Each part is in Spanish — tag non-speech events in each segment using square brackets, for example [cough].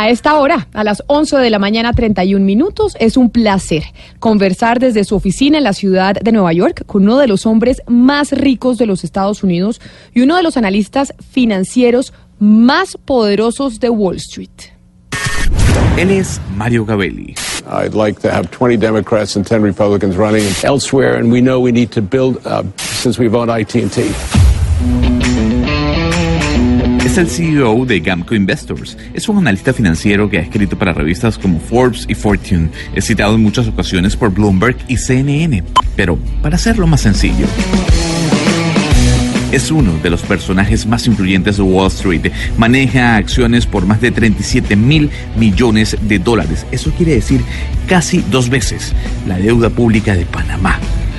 A esta hora, a las 11 de la mañana 31 minutos, es un placer conversar desde su oficina en la ciudad de Nueva York con uno de los hombres más ricos de los Estados Unidos y uno de los analistas financieros más poderosos de Wall Street. Él es Mario Gabelli. I'd like to have 20 Democrats and 10 Republicans running elsewhere, and we know we need to build, uh, since we've owned AT&T. Es el CEO de Gamco Investors. Es un analista financiero que ha escrito para revistas como Forbes y Fortune. Es citado en muchas ocasiones por Bloomberg y CNN. Pero para hacerlo más sencillo. Es uno de los personajes más influyentes de Wall Street. Maneja acciones por más de 37 mil millones de dólares. Eso quiere decir casi dos veces la deuda pública de Panamá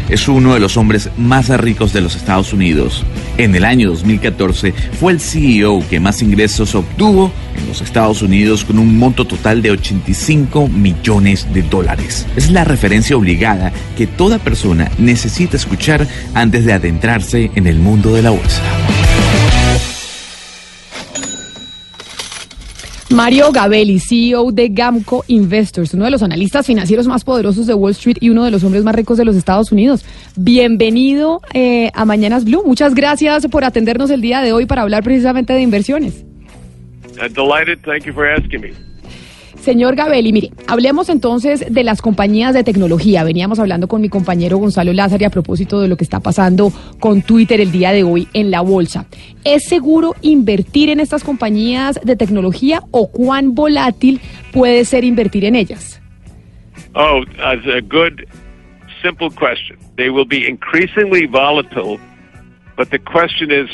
es uno de los hombres más ricos de los Estados Unidos. En el año 2014 fue el CEO que más ingresos obtuvo en los Estados Unidos con un monto total de 85 millones de dólares. Es la referencia obligada que toda persona necesita escuchar antes de adentrarse en el mundo de la bolsa. Mario Gabelli, CEO de Gamco Investors, uno de los analistas financieros más poderosos de Wall Street y uno de los hombres más ricos de los Estados Unidos. Bienvenido eh, a Mañanas Blue. Muchas gracias por atendernos el día de hoy para hablar precisamente de inversiones. Delighted. Thank you for asking me. Señor Gabelli, mire, hablemos entonces de las compañías de tecnología. Veníamos hablando con mi compañero Gonzalo Lázaro a propósito de lo que está pasando con Twitter el día de hoy en la bolsa. ¿Es seguro invertir en estas compañías de tecnología o cuán volátil puede ser invertir en ellas? Oh, that's a good, simple question. They will be increasingly volatile, but the question is,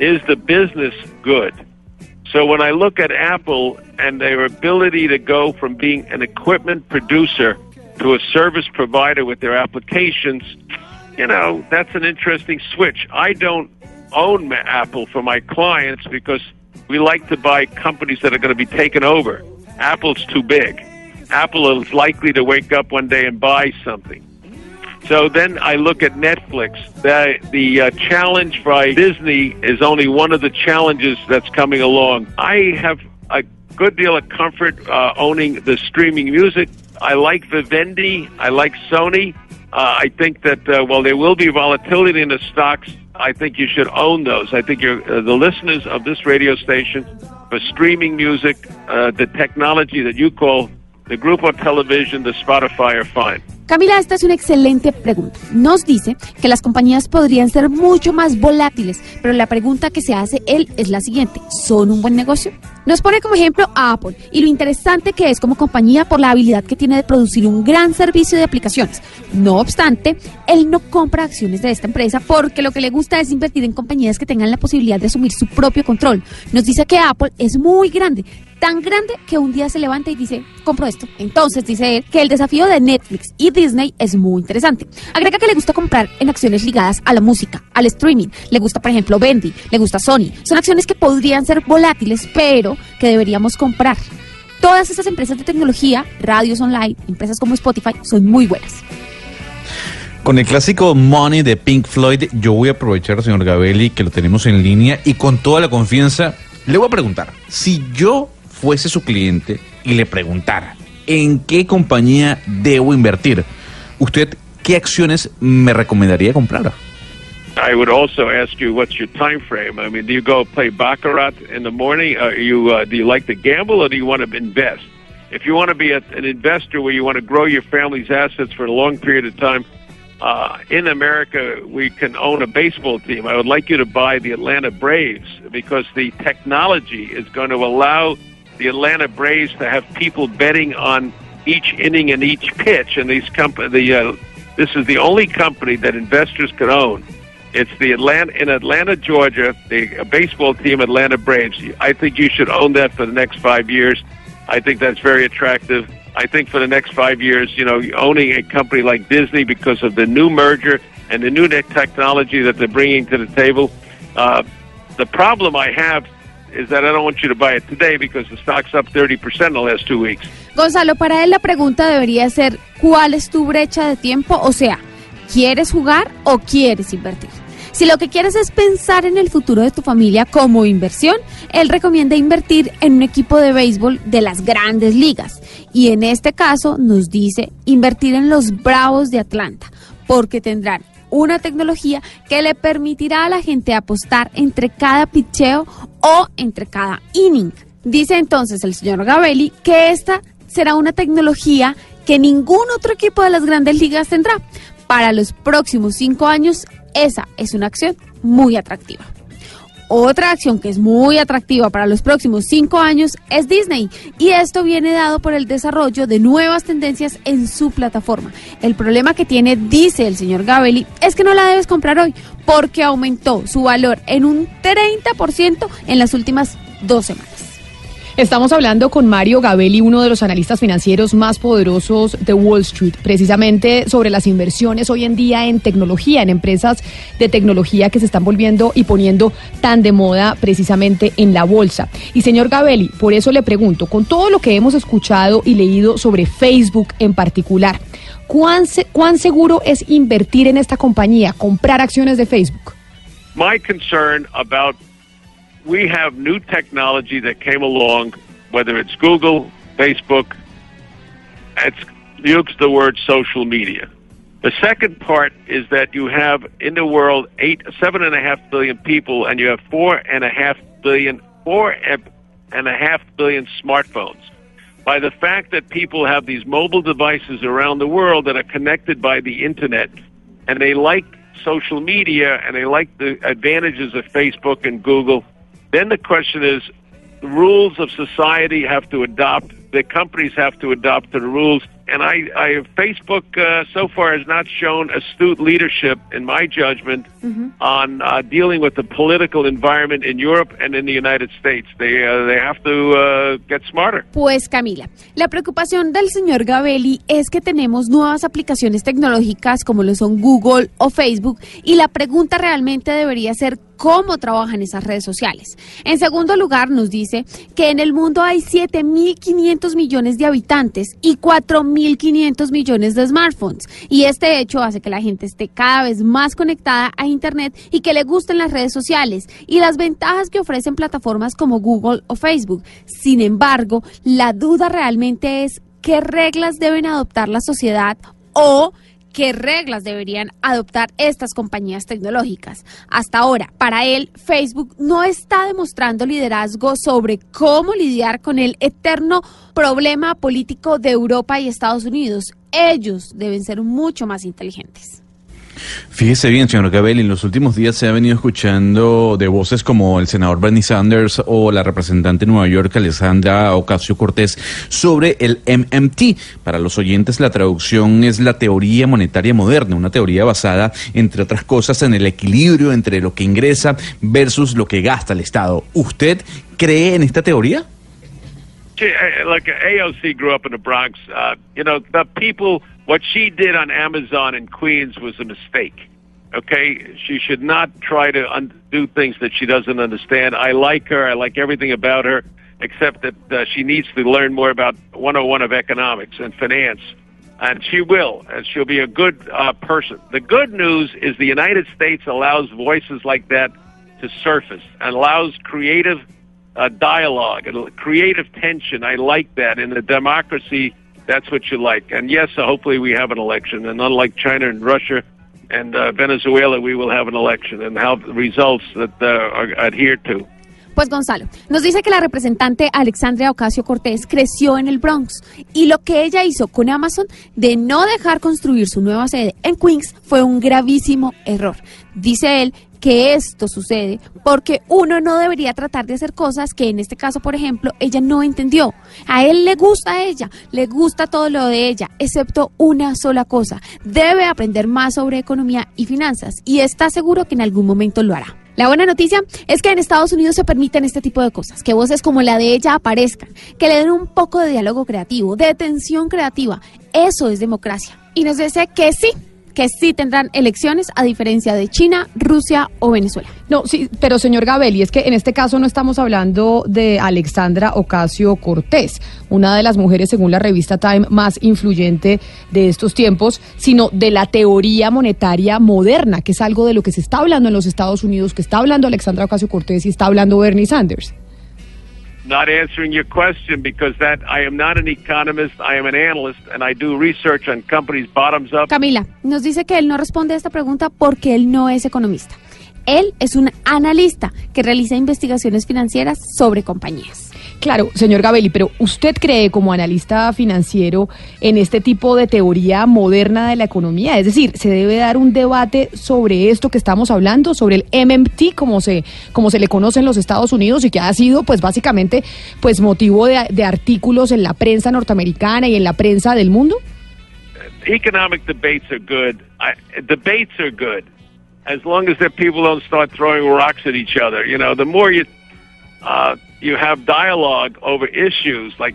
is the business good? So when I look at Apple and their ability to go from being an equipment producer to a service provider with their applications, you know, that's an interesting switch. I don't own Apple for my clients because we like to buy companies that are going to be taken over. Apple's too big. Apple is likely to wake up one day and buy something. So then I look at Netflix. The the uh, challenge by Disney is only one of the challenges that's coming along. I have a good deal of comfort uh, owning the streaming music. I like Vivendi. I like Sony. Uh, I think that uh, while there will be volatility in the stocks, I think you should own those. I think you're, uh, the listeners of this radio station for streaming music, uh, the technology that you call the Grupo Television, the Spotify are fine. Camila, esta es una excelente pregunta. Nos dice que las compañías podrían ser mucho más volátiles, pero la pregunta que se hace él es la siguiente, ¿son un buen negocio? Nos pone como ejemplo a Apple y lo interesante que es como compañía por la habilidad que tiene de producir un gran servicio de aplicaciones. No obstante, él no compra acciones de esta empresa porque lo que le gusta es invertir en compañías que tengan la posibilidad de asumir su propio control. Nos dice que Apple es muy grande, tan grande que un día se levanta y dice, compro esto. Entonces dice él que el desafío de Netflix y Disney es muy interesante. Agrega que le gusta comprar en acciones ligadas a la música, al streaming. Le gusta, por ejemplo, Bendy, le gusta Sony. Son acciones que podrían ser volátiles, pero que deberíamos comprar. Todas estas empresas de tecnología, radios online, empresas como Spotify, son muy buenas. Con el clásico Money de Pink Floyd, yo voy a aprovechar, señor Gabelli, que lo tenemos en línea y con toda la confianza, le voy a preguntar, si yo fuese su cliente y le preguntara, ¿en qué compañía debo invertir? ¿Usted qué acciones me recomendaría comprar? I would also ask you what's your time frame. I mean, do you go play baccarat in the morning? Are you uh, do you like to gamble or do you want to invest? If you want to be a, an investor where you want to grow your family's assets for a long period of time, uh, in America we can own a baseball team. I would like you to buy the Atlanta Braves because the technology is going to allow the Atlanta Braves to have people betting on each inning and each pitch, and these comp- the uh, this is the only company that investors can own It's the Atlanta in Atlanta, Georgia, the baseball team, Atlanta Braves. I think you should own that for the next five years. I think that's very attractive. I think for the next five years, you know, owning a company like Disney because of the new merger and the new technology that they're bringing to the table. Uh, the problem I have is that I don't want you to buy it today because the stock's up 30% in the last two weeks. Gonzalo, para él la pregunta debería ser, ¿cuál es tu brecha de tiempo? O sea, ¿quieres jugar o quieres invertir? Si lo que quieres es pensar en el futuro de tu familia como inversión, él recomienda invertir en un equipo de béisbol de las grandes ligas. Y en este caso nos dice invertir en los Bravos de Atlanta, porque tendrán una tecnología que le permitirá a la gente apostar entre cada picheo o entre cada inning. Dice entonces el señor Gabelli que esta será una tecnología que ningún otro equipo de las grandes ligas tendrá. Para los próximos cinco años, esa es una acción muy atractiva. Otra acción que es muy atractiva para los próximos cinco años es Disney y esto viene dado por el desarrollo de nuevas tendencias en su plataforma. El problema que tiene, dice el señor Gabelli, es que no la debes comprar hoy porque aumentó su valor en un 30% en las últimas dos semanas. Estamos hablando con Mario Gabelli, uno de los analistas financieros más poderosos de Wall Street, precisamente sobre las inversiones hoy en día en tecnología, en empresas de tecnología que se están volviendo y poniendo tan de moda precisamente en la bolsa. Y señor Gabelli, por eso le pregunto, con todo lo que hemos escuchado y leído sobre Facebook en particular, ¿cuán, seguro es invertir en esta compañía, comprar acciones de Facebook? My concern about we have new technology that came along, whether it's Google, Facebook, it's used the word social media. The second part is that you have in the world eight, seven and a half billion people, and you have four and a half billion, four and a half billion smartphones. By the fact that people have these mobile devices around the world that are connected by the internet, and they like social media and they like the advantages of Facebook and Google then the question is, the rules of society have to adopt. The companies have to adopt the rules. And I, I Facebook uh, so far has not shown astute leadership, in my judgment, mm-hmm. on uh, dealing with the political environment in Europe and in the United States. They, uh, they have to uh, get smarter. Pues Camila, la preocupación del señor Gabelli es que tenemos nuevas aplicaciones tecnológicas como lo son Google o Facebook y la pregunta realmente debería ser cómo trabajan esas redes sociales. En segundo lugar, nos dice que en el mundo hay 7.500 millones de habitantes y 4.500 millones de smartphones. Y este hecho hace que la gente esté cada vez más conectada a Internet y que le gusten las redes sociales y las ventajas que ofrecen plataformas como Google o Facebook. Sin embargo, la duda realmente es qué reglas deben adoptar la sociedad o qué reglas deberían adoptar estas compañías tecnológicas. Hasta ahora, para él, Facebook no está demostrando liderazgo sobre cómo lidiar con el eterno problema político de Europa y Estados Unidos. Ellos deben ser mucho más inteligentes. Fíjese bien, señor Gabel, en los últimos días se ha venido escuchando de voces como el senador Bernie Sanders o la representante de Nueva York, Alessandra Ocasio Cortés, sobre el MMT. Para los oyentes, la traducción es la teoría monetaria moderna, una teoría basada, entre otras cosas, en el equilibrio entre lo que ingresa versus lo que gasta el Estado. ¿Usted cree en esta teoría? like AOC Bronx. Uh, what she did on Amazon in Queens was a mistake. Okay, she should not try to undo things that she doesn't understand. I like her. I like everything about her, except that uh, she needs to learn more about 101 of economics and finance. And she will, and she'll be a good uh, person. The good news is the United States allows voices like that to surface and allows creative uh, dialogue and creative tension. I like that. In a democracy, that's what you like. And yes, hopefully we have an election. And unlike China and Russia and Venezuela, we will have an election and have results that are adhered to. Pues Gonzalo, nos dice que la representante Alexandria Ocasio Cortés creció en el Bronx y lo que ella hizo con Amazon de no dejar construir su nueva sede en Queens fue un gravísimo error. Dice él que esto sucede porque uno no debería tratar de hacer cosas que en este caso, por ejemplo, ella no entendió. A él le gusta a ella, le gusta todo lo de ella, excepto una sola cosa. Debe aprender más sobre economía y finanzas y está seguro que en algún momento lo hará. La buena noticia es que en Estados Unidos se permiten este tipo de cosas, que voces como la de ella aparezcan, que le den un poco de diálogo creativo, de tensión creativa. Eso es democracia. Y nos dice que sí, que sí tendrán elecciones a diferencia de China, Rusia o Venezuela. No, sí, pero señor Gabelli, es que en este caso no estamos hablando de Alexandra Ocasio Cortés, una de las mujeres, según la revista Time, más influyente de estos tiempos, sino de la teoría monetaria moderna, que es algo de lo que se está hablando en los Estados Unidos, que está hablando Alexandra Ocasio Cortés y está hablando Bernie Sanders. Not answering your question because that I am not an economist, I am an analyst and I do research on companies bottoms up. Camila, nos dice que él no responde a esta pregunta porque él no es economista. Él es un analista que realiza investigaciones financieras sobre compañías. Claro, señor Gabelli, pero ¿usted cree como analista financiero en este tipo de teoría moderna de la economía? Es decir, ¿se debe dar un debate sobre esto que estamos hablando, sobre el MMT, como se, como se le conoce en los Estados Unidos y que ha sido, pues básicamente, pues motivo de, de artículos en la prensa norteamericana y en la prensa del mundo? Economic debates are good. I, debates are good as long as the people don't start throwing rocks at each other. You know, the more you uh, you have dialogue over issues like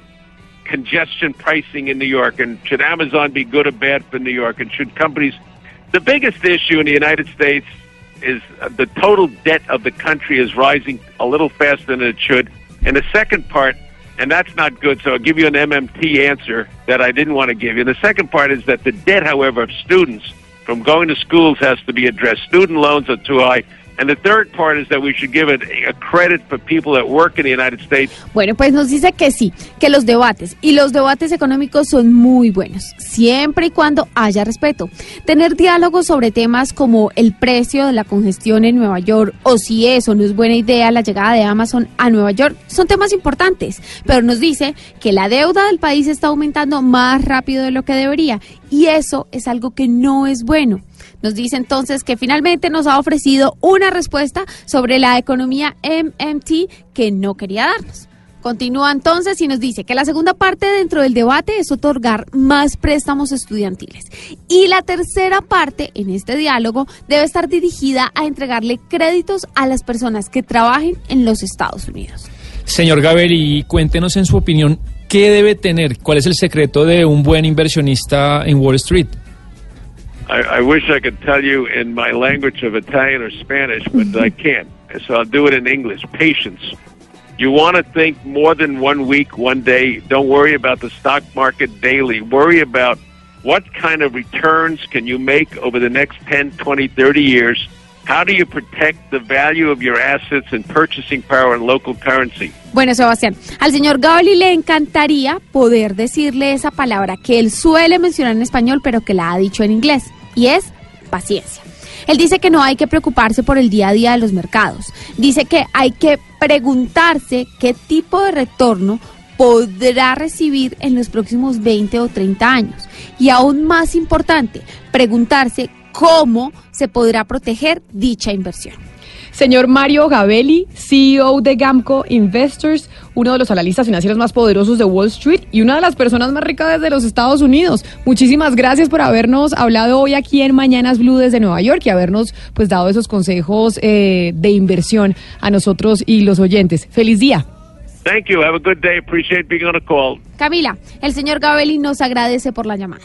congestion pricing in New York and should Amazon be good or bad for New York and should companies. The biggest issue in the United States is the total debt of the country is rising a little faster than it should. And the second part, and that's not good, so I'll give you an MMT answer that I didn't want to give you. The second part is that the debt, however, of students from going to schools has to be addressed. Student loans are too high. And the third part is that we should give it a credit for people that work in the United States. Bueno, pues nos dice que sí, que los debates y los debates económicos son muy buenos, siempre y cuando haya respeto. Tener diálogos sobre temas como el precio de la congestión en Nueva York o si eso no es buena idea la llegada de Amazon a Nueva York son temas importantes, pero nos dice que la deuda del país está aumentando más rápido de lo que debería y eso es algo que no es bueno. Nos dice entonces que finalmente nos ha ofrecido una respuesta sobre la economía MMT que no quería darnos. Continúa entonces y nos dice que la segunda parte dentro del debate es otorgar más préstamos estudiantiles. Y la tercera parte en este diálogo debe estar dirigida a entregarle créditos a las personas que trabajen en los Estados Unidos. Señor Gabelli, cuéntenos en su opinión qué debe tener, cuál es el secreto de un buen inversionista en Wall Street. I, I wish I could tell you in my language of Italian or Spanish, but I [laughs] can't. So I'll do it in English. Patience. You want to think more than one week, one day. Don't worry about the stock market daily. Worry about what kind of returns can you make over the next 10, 20, 30 years. How do you protect the value of your assets and purchasing power in local currency? Bueno, Sebastián, al señor Gabali le encantaría poder decirle esa palabra que él suele mencionar en español, pero que la ha dicho en inglés, y es paciencia. Él dice que no hay que preocuparse por el día a día de los mercados. Dice que hay que preguntarse qué tipo de retorno podrá recibir en los próximos 20 o 30 años. Y aún más importante, preguntarse cómo se podrá proteger dicha inversión. Señor Mario Gabelli, CEO de Gamco Investors, uno de los analistas financieros más poderosos de Wall Street y una de las personas más ricas de los Estados Unidos. Muchísimas gracias por habernos hablado hoy aquí en Mañanas Blue desde Nueva York y habernos pues dado esos consejos eh, de inversión a nosotros y los oyentes. Feliz día. Thank you. Have a good day. Appreciate being on a call. Camila, el señor Gabelli nos agradece por la llamada.